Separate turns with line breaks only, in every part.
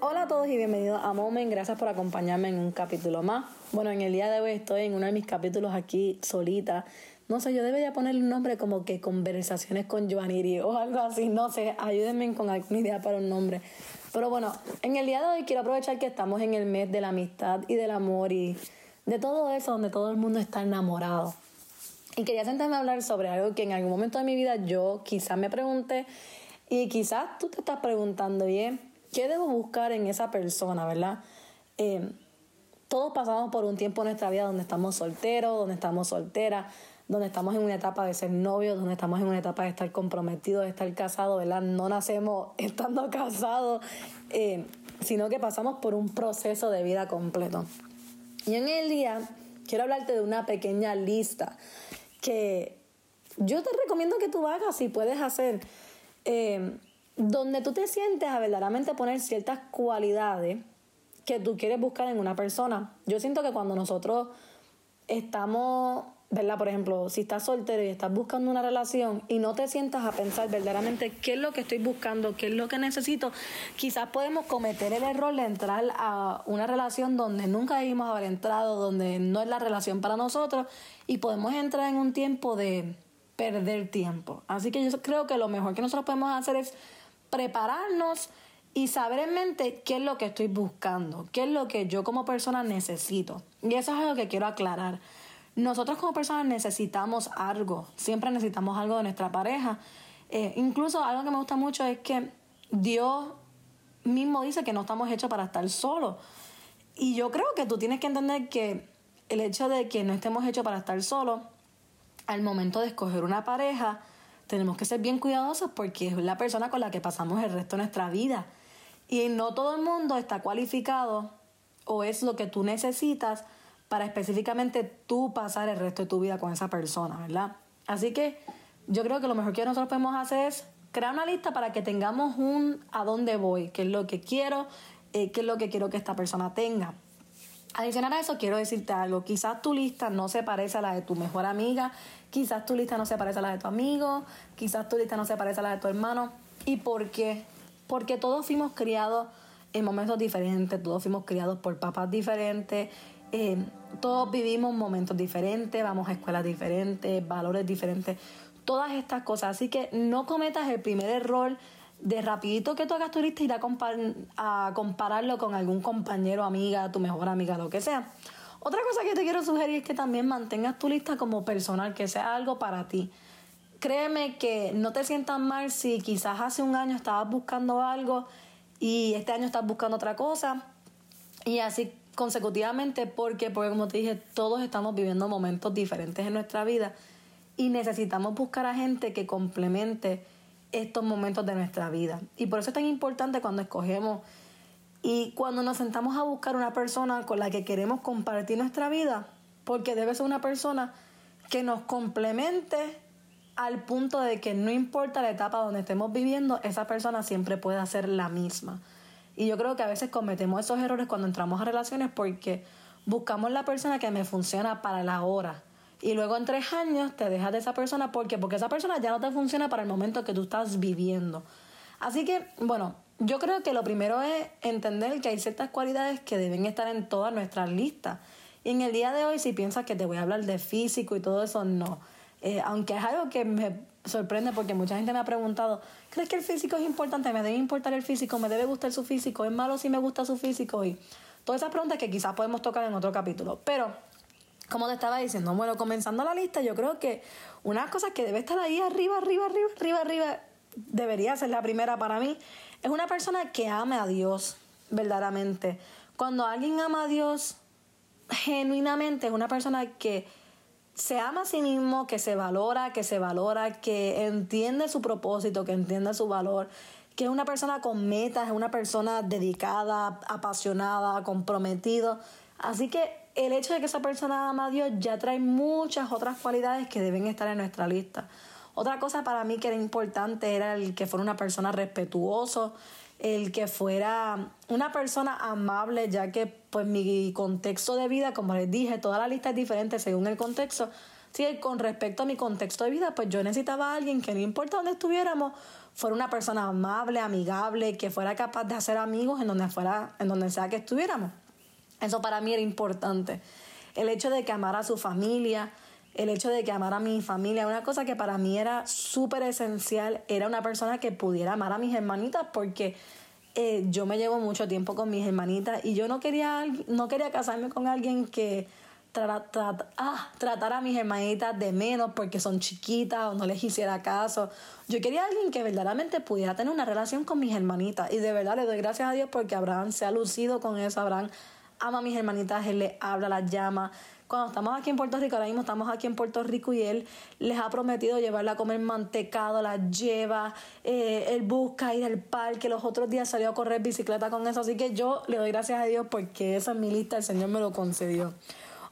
Hola a todos y bienvenidos a Moment. Gracias por acompañarme en un capítulo más. Bueno, en el día de hoy estoy en uno de mis capítulos aquí solita. No sé, yo debería ponerle un nombre como que conversaciones con Joaniri o algo así. No sé, ayúdenme con alguna idea para un nombre. Pero bueno, en el día de hoy quiero aprovechar que estamos en el mes de la amistad y del amor y de todo eso donde todo el mundo está enamorado. Y quería sentarme a hablar sobre algo que en algún momento de mi vida yo quizás me pregunté y quizás tú te estás preguntando bien ¿Qué debo buscar en esa persona, verdad? Eh, todos pasamos por un tiempo en nuestra vida donde estamos solteros, donde estamos solteras, donde estamos en una etapa de ser novios, donde estamos en una etapa de estar comprometidos, de estar casados, ¿verdad? No nacemos estando casados, eh, sino que pasamos por un proceso de vida completo. Y en el día quiero hablarte de una pequeña lista que yo te recomiendo que tú hagas si puedes hacer. Eh, donde tú te sientes a verdaderamente poner ciertas cualidades que tú quieres buscar en una persona. Yo siento que cuando nosotros estamos, ¿verdad? Por ejemplo, si estás soltero y estás buscando una relación y no te sientas a pensar verdaderamente qué es lo que estoy buscando, qué es lo que necesito, quizás podemos cometer el error de entrar a una relación donde nunca debimos haber entrado, donde no es la relación para nosotros y podemos entrar en un tiempo de perder tiempo. Así que yo creo que lo mejor que nosotros podemos hacer es prepararnos y saber en mente qué es lo que estoy buscando, qué es lo que yo como persona necesito. Y eso es algo que quiero aclarar. Nosotros como personas necesitamos algo, siempre necesitamos algo de nuestra pareja. Eh, incluso algo que me gusta mucho es que Dios mismo dice que no estamos hechos para estar solos. Y yo creo que tú tienes que entender que el hecho de que no estemos hechos para estar solos, al momento de escoger una pareja, tenemos que ser bien cuidadosos porque es la persona con la que pasamos el resto de nuestra vida. Y no todo el mundo está cualificado o es lo que tú necesitas para específicamente tú pasar el resto de tu vida con esa persona, ¿verdad? Así que yo creo que lo mejor que nosotros podemos hacer es crear una lista para que tengamos un a dónde voy, qué es lo que quiero, eh, qué es lo que quiero que esta persona tenga. Adicional a eso, quiero decirte algo. Quizás tu lista no se parece a la de tu mejor amiga, quizás tu lista no se parece a la de tu amigo, quizás tu lista no se parece a la de tu hermano. ¿Y por qué? Porque todos fuimos criados en momentos diferentes, todos fuimos criados por papás diferentes, eh, todos vivimos momentos diferentes, vamos a escuelas diferentes, valores diferentes, todas estas cosas. Así que no cometas el primer error de rapidito que tú hagas tu lista ir a, a compararlo con algún compañero, amiga, tu mejor amiga, lo que sea. Otra cosa que te quiero sugerir es que también mantengas tu lista como personal, que sea algo para ti. Créeme que no te sientas mal si quizás hace un año estabas buscando algo y este año estás buscando otra cosa y así consecutivamente porque porque como te dije todos estamos viviendo momentos diferentes en nuestra vida y necesitamos buscar a gente que complemente estos momentos de nuestra vida. Y por eso es tan importante cuando escogemos y cuando nos sentamos a buscar una persona con la que queremos compartir nuestra vida, porque debe ser una persona que nos complemente al punto de que no importa la etapa donde estemos viviendo, esa persona siempre puede ser la misma. Y yo creo que a veces cometemos esos errores cuando entramos a relaciones porque buscamos la persona que me funciona para la hora y luego en tres años te dejas de esa persona. ¿Por qué? Porque esa persona ya no te funciona para el momento que tú estás viviendo. Así que, bueno, yo creo que lo primero es entender que hay ciertas cualidades que deben estar en todas nuestras listas. Y en el día de hoy, si piensas que te voy a hablar de físico y todo eso, no. Eh, aunque es algo que me sorprende porque mucha gente me ha preguntado, ¿crees que el físico es importante? ¿Me debe importar el físico? ¿Me debe gustar su físico? ¿Es malo si me gusta su físico? Y todas esas preguntas que quizás podemos tocar en otro capítulo. Pero como te estaba diciendo, bueno, comenzando la lista, yo creo que una cosa que debe estar ahí arriba, arriba, arriba, arriba, arriba, debería ser la primera para mí, es una persona que ame a Dios, verdaderamente. Cuando alguien ama a Dios genuinamente, es una persona que se ama a sí mismo, que se valora, que se valora, que entiende su propósito, que entiende su valor, que es una persona con metas, es una persona dedicada, apasionada, comprometido. Así que el hecho de que esa persona ama a Dios ya trae muchas otras cualidades que deben estar en nuestra lista. Otra cosa para mí que era importante era el que fuera una persona respetuoso, el que fuera una persona amable, ya que pues mi contexto de vida, como les dije, toda la lista es diferente según el contexto, que con respecto a mi contexto de vida, pues yo necesitaba a alguien que no importa dónde estuviéramos, fuera una persona amable, amigable, que fuera capaz de hacer amigos en donde fuera, en donde sea que estuviéramos. Eso para mí era importante. El hecho de que amara a su familia, el hecho de que amara a mi familia, una cosa que para mí era súper esencial, era una persona que pudiera amar a mis hermanitas porque eh, yo me llevo mucho tiempo con mis hermanitas y yo no quería, no quería casarme con alguien que ah, tratara a mis hermanitas de menos porque son chiquitas o no les hiciera caso. Yo quería alguien que verdaderamente pudiera tener una relación con mis hermanitas y de verdad le doy gracias a Dios porque Abraham se ha lucido con eso. Abraham ama a mis hermanitas, él le habla, las llama cuando estamos aquí en Puerto Rico, ahora mismo estamos aquí en Puerto Rico y él les ha prometido llevarla a comer mantecado, la lleva, eh, él busca ir al parque, los otros días salió a correr bicicleta con eso, así que yo le doy gracias a Dios porque eso en mi lista el Señor me lo concedió.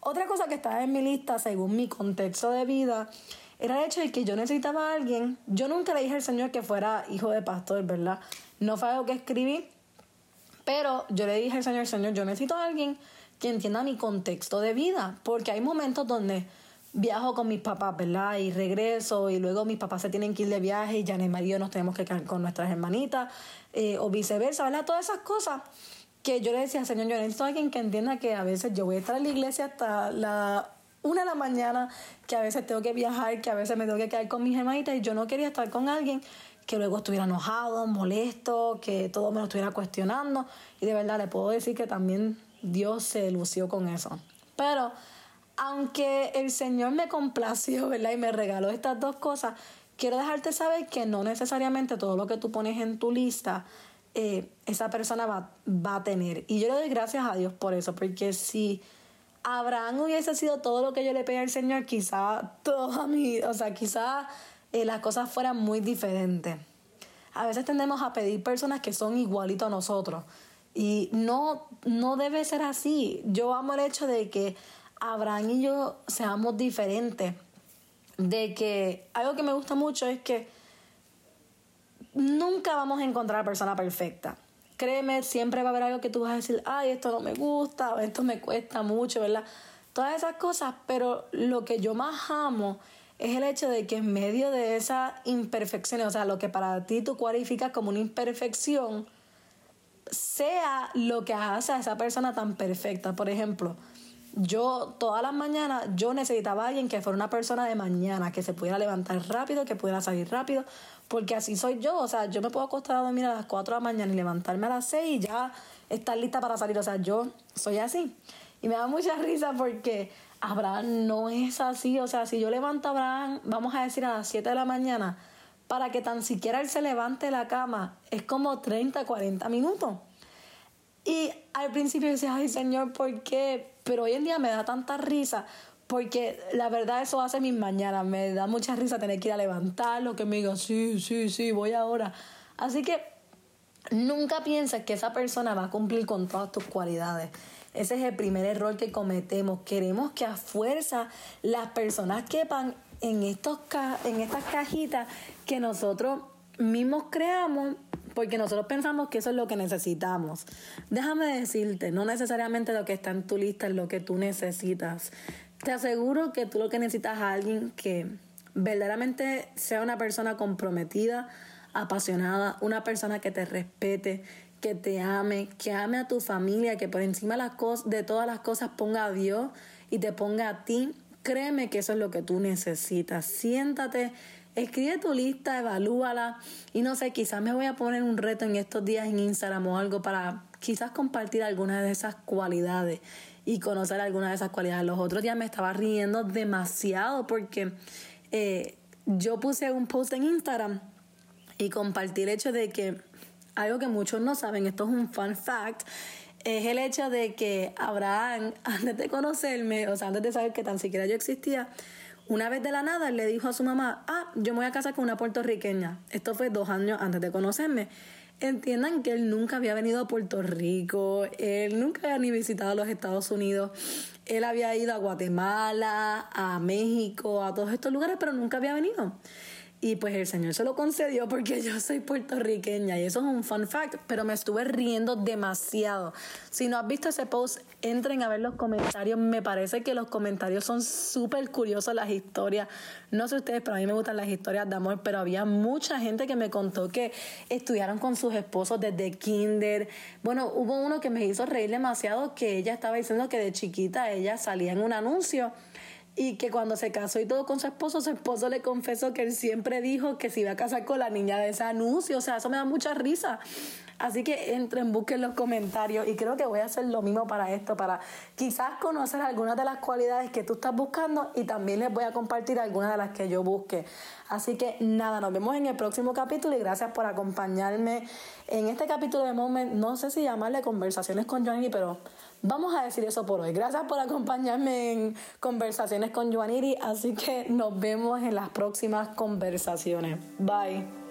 Otra cosa que estaba en mi lista, según mi contexto de vida, era el hecho de que yo necesitaba a alguien. Yo nunca le dije al Señor que fuera hijo de pastor, ¿verdad? No fue algo que escribí, pero yo le dije al Señor, Señor, yo necesito a alguien que entienda mi contexto de vida, porque hay momentos donde viajo con mis papás, ¿verdad? Y regreso y luego mis papás se tienen que ir de viaje y ya y marido nos tenemos que quedar con nuestras hermanitas eh, o viceversa, ¿verdad? Todas esas cosas que yo le decía, Señor, yo necesito a alguien que entienda que a veces yo voy a estar en la iglesia hasta la una de la mañana, que a veces tengo que viajar, que a veces me tengo que quedar con mis hermanitas y yo no quería estar con alguien que luego estuviera enojado, molesto, que todo me lo estuviera cuestionando. Y de verdad le puedo decir que también Dios se lució con eso. Pero aunque el Señor me complació, ¿verdad? Y me regaló estas dos cosas, quiero dejarte saber que no necesariamente todo lo que tú pones en tu lista, eh, esa persona va, va, a tener. Y yo le doy gracias a Dios por eso, porque si Abraham hubiese sido todo lo que yo le pedí al Señor, quizá todo mí, o sea, quizá eh, las cosas fueran muy diferentes. A veces tendemos a pedir personas que son igualitos a nosotros. Y no, no debe ser así. Yo amo el hecho de que Abraham y yo seamos diferentes. De que algo que me gusta mucho es que nunca vamos a encontrar a persona perfecta. Créeme, siempre va a haber algo que tú vas a decir, ay, esto no me gusta, esto me cuesta mucho, ¿verdad? Todas esas cosas, pero lo que yo más amo es el hecho de que en medio de esa imperfección, o sea, lo que para ti tú cualificas como una imperfección, sea lo que hace a esa persona tan perfecta. Por ejemplo, yo todas las mañanas yo necesitaba a alguien que fuera una persona de mañana, que se pudiera levantar rápido, que pudiera salir rápido, porque así soy yo, o sea, yo me puedo acostar a dormir a las 4 de la mañana y levantarme a las 6 y ya estar lista para salir, o sea, yo soy así. Y me da mucha risa porque Abraham no es así, o sea, si yo levanto a Abraham, vamos a decir a las 7 de la mañana, para que tan siquiera él se levante de la cama es como 30, 40 minutos. Y al principio decía, ay Señor, ¿por qué? Pero hoy en día me da tanta risa porque la verdad eso hace mis mañanas. Me da mucha risa tener que ir a levantarlo, que me diga, sí, sí, sí, voy ahora. Así que nunca pienses que esa persona va a cumplir con todas tus cualidades. Ese es el primer error que cometemos. Queremos que a fuerza las personas quepan en, estos en estas cajitas que nosotros mismos creamos porque nosotros pensamos que eso es lo que necesitamos. Déjame decirte, no necesariamente lo que está en tu lista es lo que tú necesitas. Te aseguro que tú lo que necesitas es alguien que verdaderamente sea una persona comprometida, apasionada, una persona que te respete, que te ame, que ame a tu familia, que por encima de, todas las cosas ponga a Dios y te ponga a ti Créeme que eso es lo que tú necesitas. Siéntate, escribe tu lista, evalúala y no sé, quizás me voy a poner un reto en estos días en Instagram o algo para quizás compartir algunas de esas cualidades y conocer algunas de esas cualidades. Los otros días me estaba riendo demasiado porque eh, yo puse un post en Instagram y compartí el hecho de que algo que muchos no saben, esto es un fun fact, es el hecho de que Abraham, antes de conocerme, o sea, antes de saber que tan siquiera yo existía, una vez de la nada le dijo a su mamá, ah, yo me voy a casar con una puertorriqueña. Esto fue dos años antes de conocerme. Entiendan que él nunca había venido a Puerto Rico, él nunca había ni visitado los Estados Unidos, él había ido a Guatemala, a México, a todos estos lugares, pero nunca había venido. Y pues el Señor se lo concedió porque yo soy puertorriqueña y eso es un fun fact, pero me estuve riendo demasiado. Si no has visto ese post, entren a ver los comentarios. Me parece que los comentarios son súper curiosos, las historias. No sé ustedes, pero a mí me gustan las historias de amor, pero había mucha gente que me contó que estudiaron con sus esposos desde kinder. Bueno, hubo uno que me hizo reír demasiado que ella estaba diciendo que de chiquita ella salía en un anuncio y que cuando se casó y todo con su esposo, su esposo le confesó que él siempre dijo que se iba a casar con la niña de ese anuncio. O sea, eso me da mucha risa. Así que entren, busquen los comentarios y creo que voy a hacer lo mismo para esto, para quizás conocer algunas de las cualidades que tú estás buscando y también les voy a compartir algunas de las que yo busque. Así que nada, nos vemos en el próximo capítulo y gracias por acompañarme en este capítulo de Moment. No sé si llamarle conversaciones con Joanny, pero vamos a decir eso por hoy. Gracias por acompañarme en conversaciones con Joaniri, así que nos vemos en las próximas conversaciones. Bye.